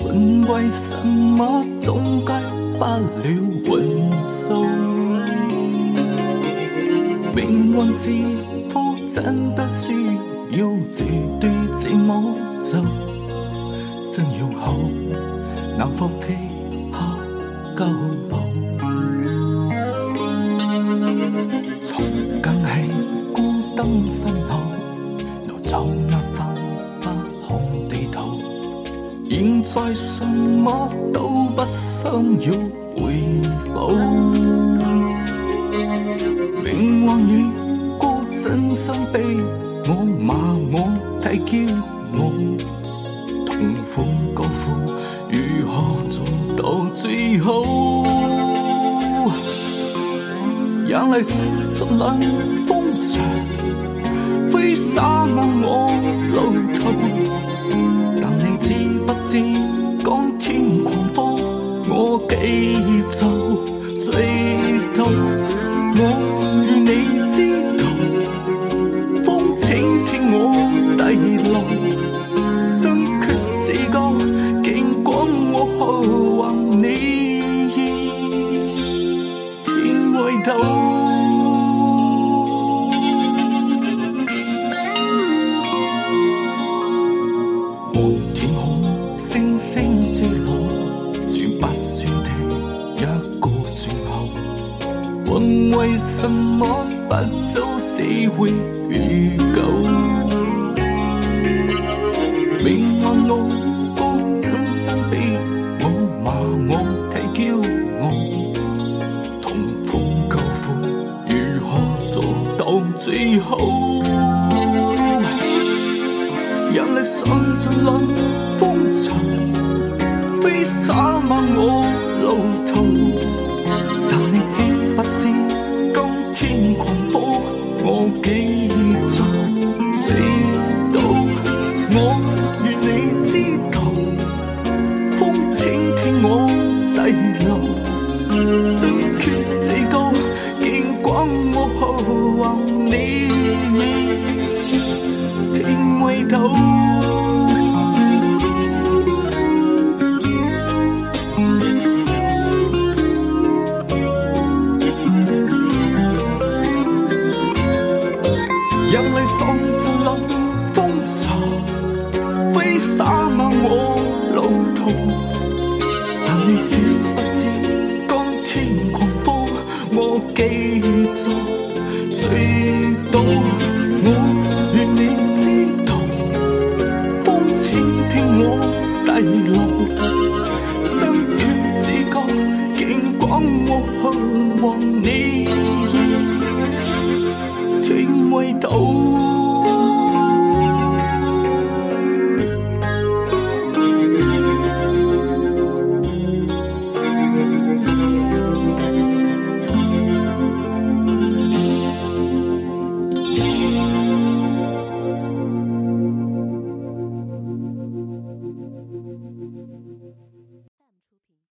问为什么总该不了运数？命运是否真的需要这对这么做？真要好，能否撇下旧步？从更起孤灯身后，现在什么都不想要回报，命运与孤真心被，我骂我太骄傲，痛苦高苦如何做到最好？眼泪湿尽冷风长，挥洒满我你走，最为什么不早死会与狗？明暗我不真心比我骂我太骄傲，痛苦救苦如何做到最好？人力上尽冷。狂呼，我几在知道，我愿你知道，风请听我低流，心决自高，见光我渴望你，天未到。记住，最懂我，愿你知道，风请听我低落，心血之歌，竟光我去望你，听未到。